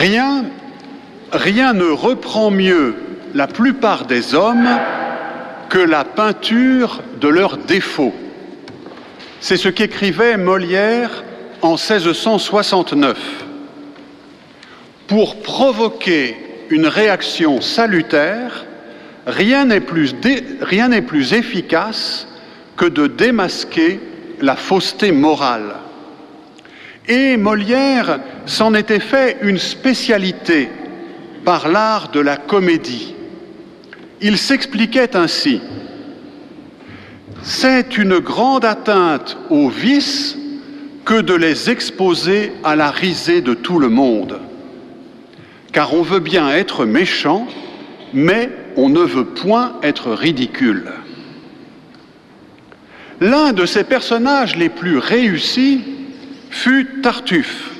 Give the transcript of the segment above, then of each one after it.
Rien, ne reprend mieux la plupart des hommes que la peinture de leurs défauts. C'est ce qu'écrivait Molière en 1669. Pour provoquer une réaction salutaire, rien n'est plus, efficace que de démasquer la fausseté morale. Et Molière s'en était fait une spécialité par l'art de la comédie. Il s'expliquait ainsi. C'est une grande atteinte aux vices que de les exposer à la risée de tout le monde. Car on veut bien être méchant, mais on ne veut point être ridicule. L'un de ses personnages les plus réussis fut Tartuffe.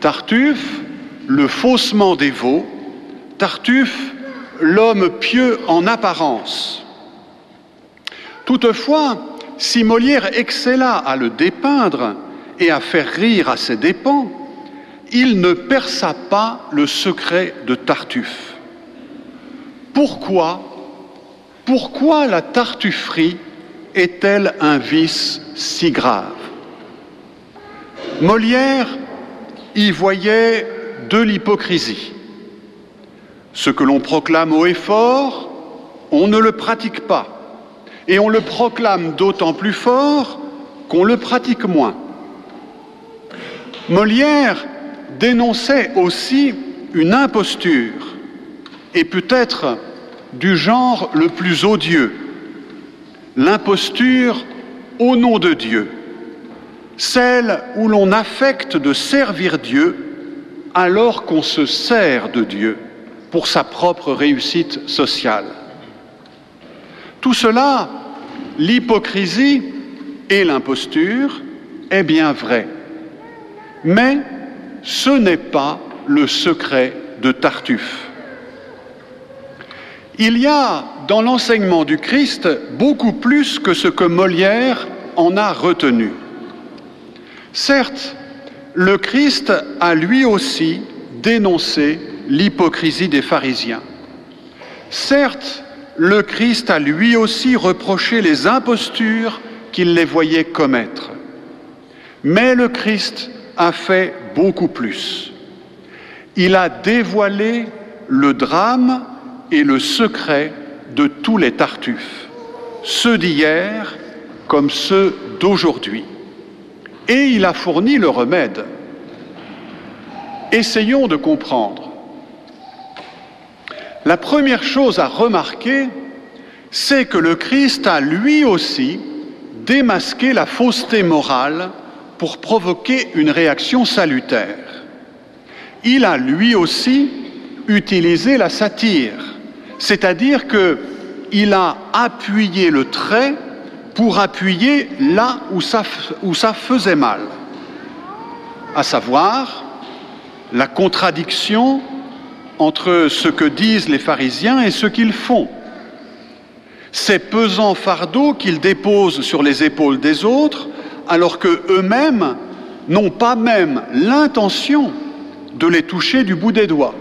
Tartuffe, le faussement dévot, Tartuffe, l'homme pieux en apparence. Toutefois, si Molière excella à le dépeindre et à faire rire à ses dépens, il ne perça pas le secret de Tartuffe. Pourquoi Pourquoi la tartufferie est-elle un vice si grave? Molière y voyait de l'hypocrisie. Ce que l'on proclame haut et fort, on ne le pratique pas. Et on le proclame d'autant plus fort qu'on le pratique moins. Molière dénonçait aussi une imposture, et peut-être du genre le plus odieux, l'imposture au nom de Dieu, celle où l'on affecte de servir Dieu alors qu'on se sert de Dieu pour sa propre réussite sociale. Tout cela, l'hypocrisie et l'imposture, est bien vrai. Mais ce n'est pas le secret de Tartuffe. Il y a dans l'enseignement du Christ beaucoup plus que ce que Molière en a retenu. Certes, le Christ a lui aussi dénoncé l'hypocrisie des pharisiens. Certes, le Christ a lui aussi reproché les impostures qu'il les voyait commettre. Mais le Christ a fait beaucoup plus. Il a dévoilé le drame et le secret de tous les tartuffes, ceux d'hier comme ceux d'aujourd'hui. Et il a fourni le remède. Essayons de comprendre. La première chose à remarquer, c'est que le Christ a lui aussi démasqué la fausseté morale pour provoquer une réaction salutaire. Il a lui aussi utilisé la satire, c'est-à-dire qu'il a appuyé le trait pour appuyer là où ça, faisait mal, à savoir la contradiction entre ce que disent les pharisiens et ce qu'ils font. Ces pesants fardeaux qu'ils déposent sur les épaules des autres, alors qu'eux-mêmes n'ont pas même l'intention de les toucher du bout des doigts.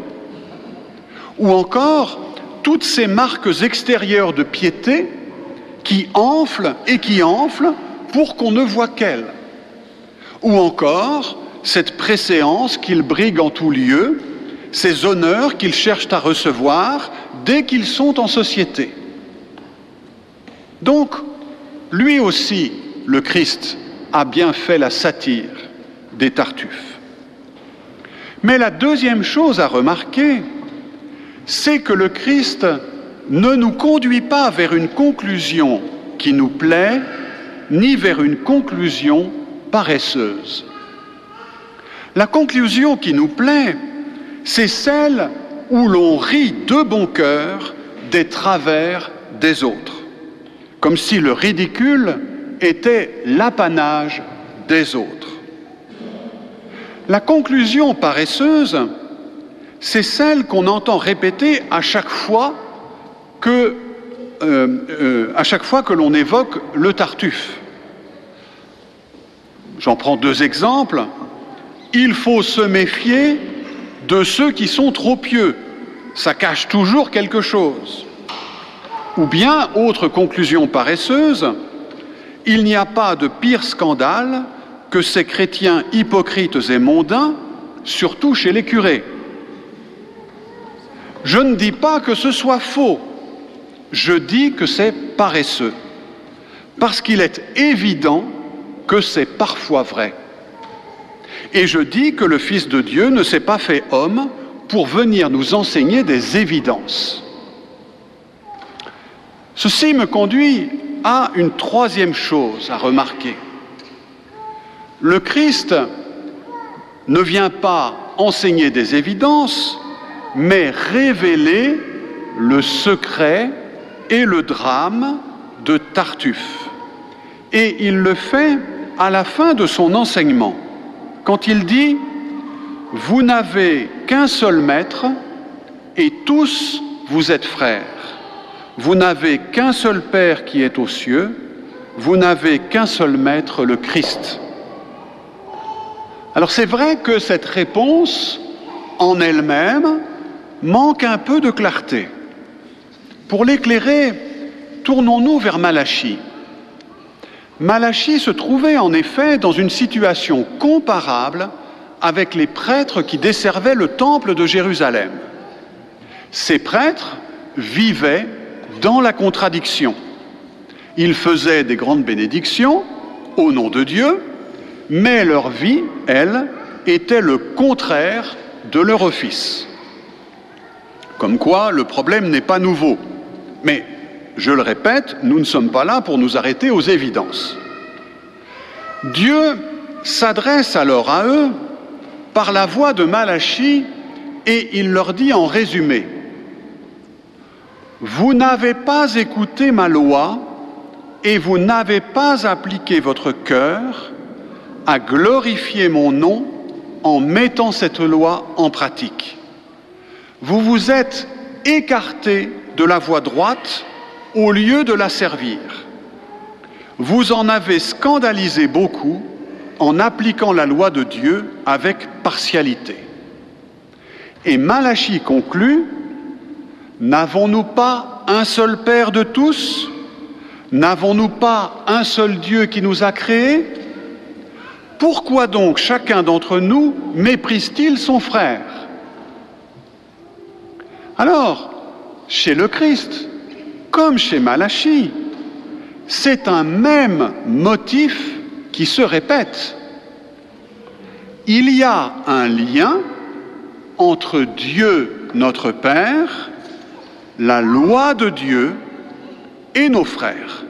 Ou encore, toutes ces marques extérieures de piété qui enflent et qui enflent pour qu'on ne voit qu'elles. Ou encore, cette préséance qu'ils briguent en tout lieu, ces honneurs qu'ils cherchent à recevoir dès qu'ils sont en société. Donc, lui aussi, le Christ, a bien fait la satire des Tartuffes. Mais la deuxième chose à remarquer, c'est que le Christ ne nous conduit pas vers une conclusion qui nous plaît, ni vers une conclusion paresseuse. La conclusion qui nous plaît, c'est celle où l'on rit de bon cœur des travers des autres, comme si le ridicule était l'apanage des autres. La conclusion paresseuse, c'est celle qu'on entend répéter à chaque fois que, euh, euh, à chaque fois que l'on évoque le tartuffe. J'en prends deux exemples. Il faut se méfier de ceux qui sont trop pieux. Ça cache toujours quelque chose. Ou bien, autre conclusion paresseuse, il n'y a pas de pire scandale que ces chrétiens hypocrites et mondains, surtout chez les curés. Je ne dis pas que ce soit faux, je dis que c'est paresseux, parce qu'il est évident que c'est parfois vrai. Et je dis que le Fils de Dieu ne s'est pas fait homme pour venir nous enseigner des évidences. Ceci me conduit à une troisième chose à remarquer. Le Christ ne vient pas enseigner des évidences, mais révéler le secret et le drame de Tartuffe. Et il le fait à la fin de son enseignement, quand il dit, Vous n'avez qu'un seul maître, et tous vous êtes frères. Vous n'avez qu'un seul Père qui est aux cieux, vous n'avez qu'un seul Maître, le Christ. Alors c'est vrai que cette réponse en elle-même manque un peu de clarté. Pour l'éclairer, tournons-nous vers Malachie. Malachie se trouvait en effet dans une situation comparable avec les prêtres qui desservaient le temple de Jérusalem. Ces prêtres vivaient dans la contradiction. Ils faisaient des grandes bénédictions au nom de Dieu, mais leur vie, elle, était le contraire de leur office. Comme quoi, le problème n'est pas nouveau. Mais, je le répète, nous ne sommes pas là pour nous arrêter aux évidences. Dieu s'adresse alors à eux par la voix de Malachie et il leur dit en résumé, vous n'avez pas écouté ma loi et vous n'avez pas appliqué votre cœur à glorifier mon nom en mettant cette loi en pratique. Vous vous êtes écarté de la voie droite au lieu de la servir. Vous en avez scandalisé beaucoup en appliquant la loi de Dieu avec partialité. Et Malachie conclut N'avons-nous pas un seul Père de tous? N'avons-nous pas un seul Dieu qui nous a créés? Pourquoi donc chacun d'entre nous méprise-t-il son frère? Alors, chez le Christ, comme chez Malachie, c'est un même motif qui se répète. Il y a un lien entre Dieu notre Père la loi de Dieu et nos frères.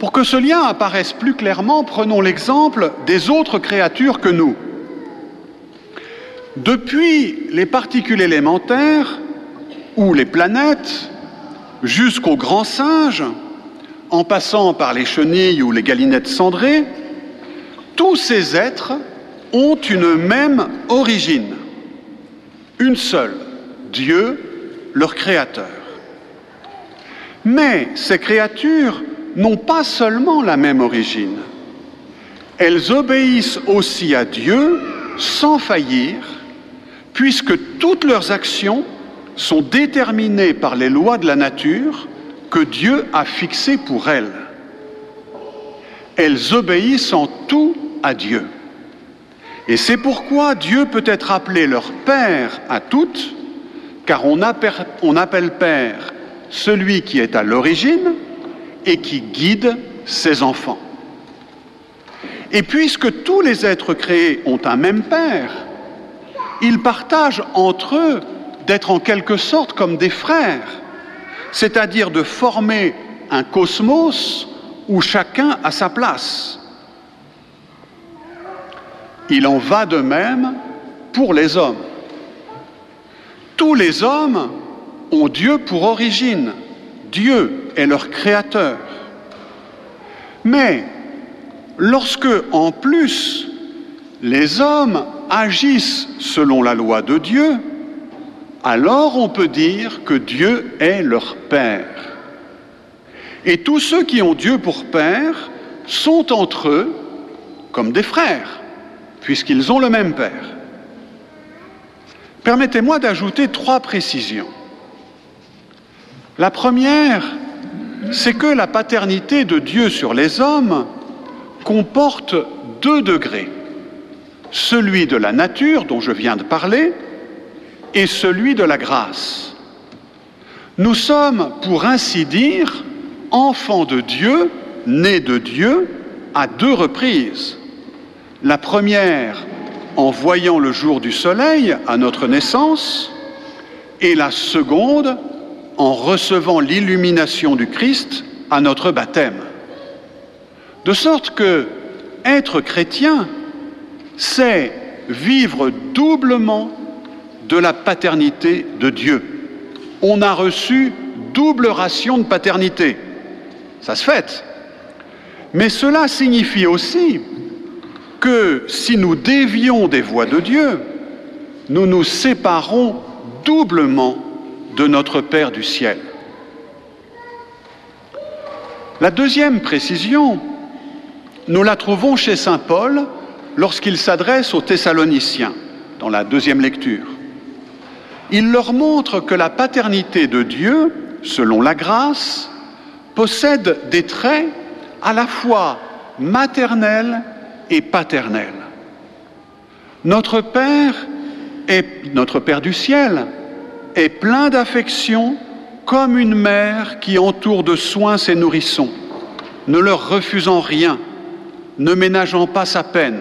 Pour que ce lien apparaisse plus clairement, prenons l'exemple des autres créatures que nous. Depuis les particules élémentaires ou les planètes jusqu'aux grands singes, en passant par les chenilles ou les galinettes cendrées, tous ces êtres ont une même origine, une seule, Dieu, leur créateur. Mais ces créatures n'ont pas seulement la même origine, elles obéissent aussi à Dieu sans faillir, puisque toutes leurs actions sont déterminées par les lois de la nature que Dieu a fixées pour elles. Elles obéissent en tout à Dieu. Et c'est pourquoi Dieu peut être appelé leur Père à toutes, car on appelle, Père celui qui est à l'origine et qui guide ses enfants. Et puisque tous les êtres créés ont un même Père, ils partagent entre eux d'être en quelque sorte comme des frères, c'est-à-dire de former un cosmos où chacun a sa place. Il en va de même pour les hommes tous les hommes ont Dieu pour origine. Dieu est leur créateur. Mais lorsque, en plus, les hommes agissent selon la loi de Dieu, alors on peut dire que Dieu est leur Père. Et tous ceux qui ont Dieu pour Père sont entre eux comme des frères, puisqu'ils ont le même Père. Permettez-moi d'ajouter trois précisions. La première, c'est que la paternité de Dieu sur les hommes comporte deux degrés, celui de la nature dont je viens de parler et celui de la grâce. Nous sommes, pour ainsi dire, enfants de Dieu, nés de Dieu, à deux reprises. La première en voyant le jour du soleil à notre naissance, et la seconde en recevant l'illumination du Christ à notre baptême. De sorte que être chrétien, c'est vivre doublement de la paternité de Dieu. On a reçu double ration de paternité. Ça se fait. Mais cela signifie aussi que si nous dévions des voies de Dieu, nous nous séparons doublement de notre Père du ciel. La deuxième précision, nous la trouvons chez Saint Paul lorsqu'il s'adresse aux Thessaloniciens, dans la deuxième lecture. Il leur montre que la paternité de Dieu, selon la grâce, possède des traits à la fois maternels et paternelle. Notre Père est notre Père du ciel est plein d'affection comme une mère qui entoure de soins ses nourrissons, ne leur refusant rien, ne ménageant pas sa peine.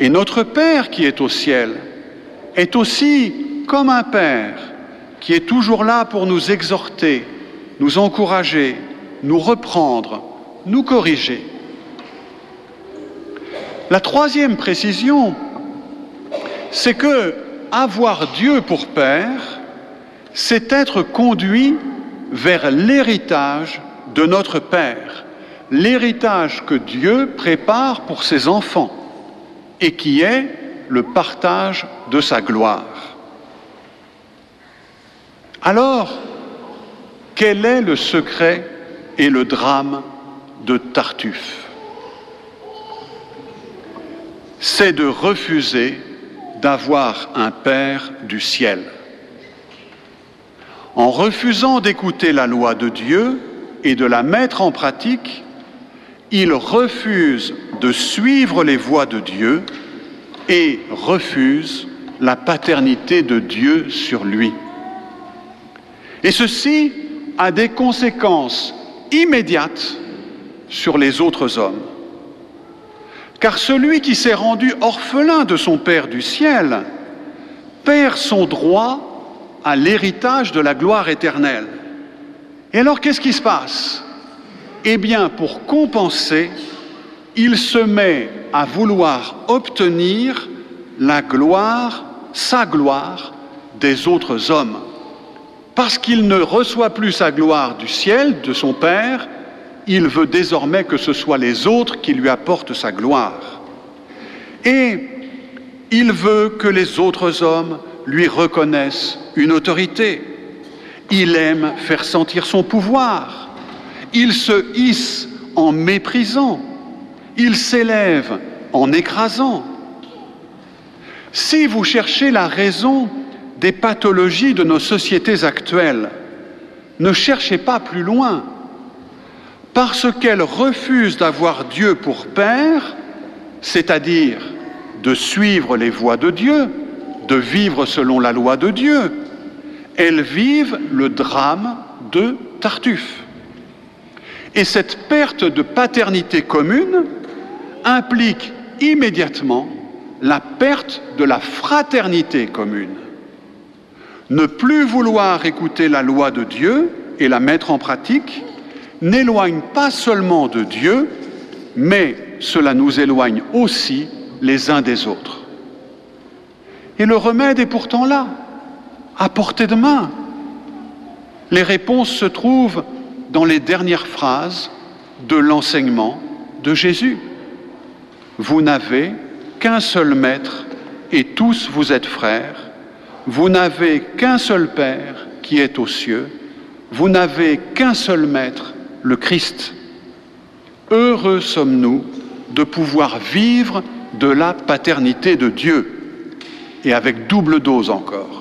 Et notre Père qui est au ciel est aussi comme un Père qui est toujours là pour nous exhorter, nous encourager, nous reprendre, nous corriger. La troisième précision, c'est que avoir Dieu pour Père, c'est être conduit vers l'héritage de notre Père, l'héritage que Dieu prépare pour ses enfants et qui est le partage de sa gloire. Alors, quel est le secret et le drame de Tartuffe? C'est de refuser d'avoir un Père du ciel. En refusant d'écouter la loi de Dieu et de la mettre en pratique, il refuse de suivre les voies de Dieu et refuse la paternité de Dieu sur lui. Et ceci a des conséquences immédiates sur les autres hommes. Car celui qui s'est rendu orphelin de son Père du ciel perd son droit à l'héritage de la gloire éternelle. Et alors qu'est-ce qui se passe? Eh bien, pour compenser, il se met à vouloir obtenir la gloire, sa gloire, des autres hommes. Parce qu'il ne reçoit plus sa gloire du ciel, de son Père, il veut désormais que ce soit les autres qui lui apportent sa gloire. Et il veut que les autres hommes lui reconnaissent une autorité. Il aime faire sentir son pouvoir. Il se hisse en méprisant. Il s'élève en écrasant. Si vous cherchez la raison des pathologies de nos sociétés actuelles, ne cherchez pas plus loin parce qu'elle refuse d'avoir Dieu pour Père, c'est-à-dire de suivre les voies de Dieu, de vivre selon la loi de Dieu, elles vivent le drame de Tartuffe. Et cette perte de paternité commune implique immédiatement la perte de la fraternité commune. Ne plus vouloir écouter la loi de Dieu et la mettre en pratique, n'éloigne pas seulement de Dieu, mais cela nous éloigne aussi les uns des autres. Et le remède est pourtant là, à portée de main. Les réponses se trouvent dans les dernières phrases de l'enseignement de Jésus. Vous n'avez qu'un seul maître et tous vous êtes frères. Vous n'avez qu'un seul Père qui est aux cieux. Vous n'avez qu'un seul maître le Christ. Heureux sommes-nous de pouvoir vivre de la paternité de Dieu. et avec double dose encore.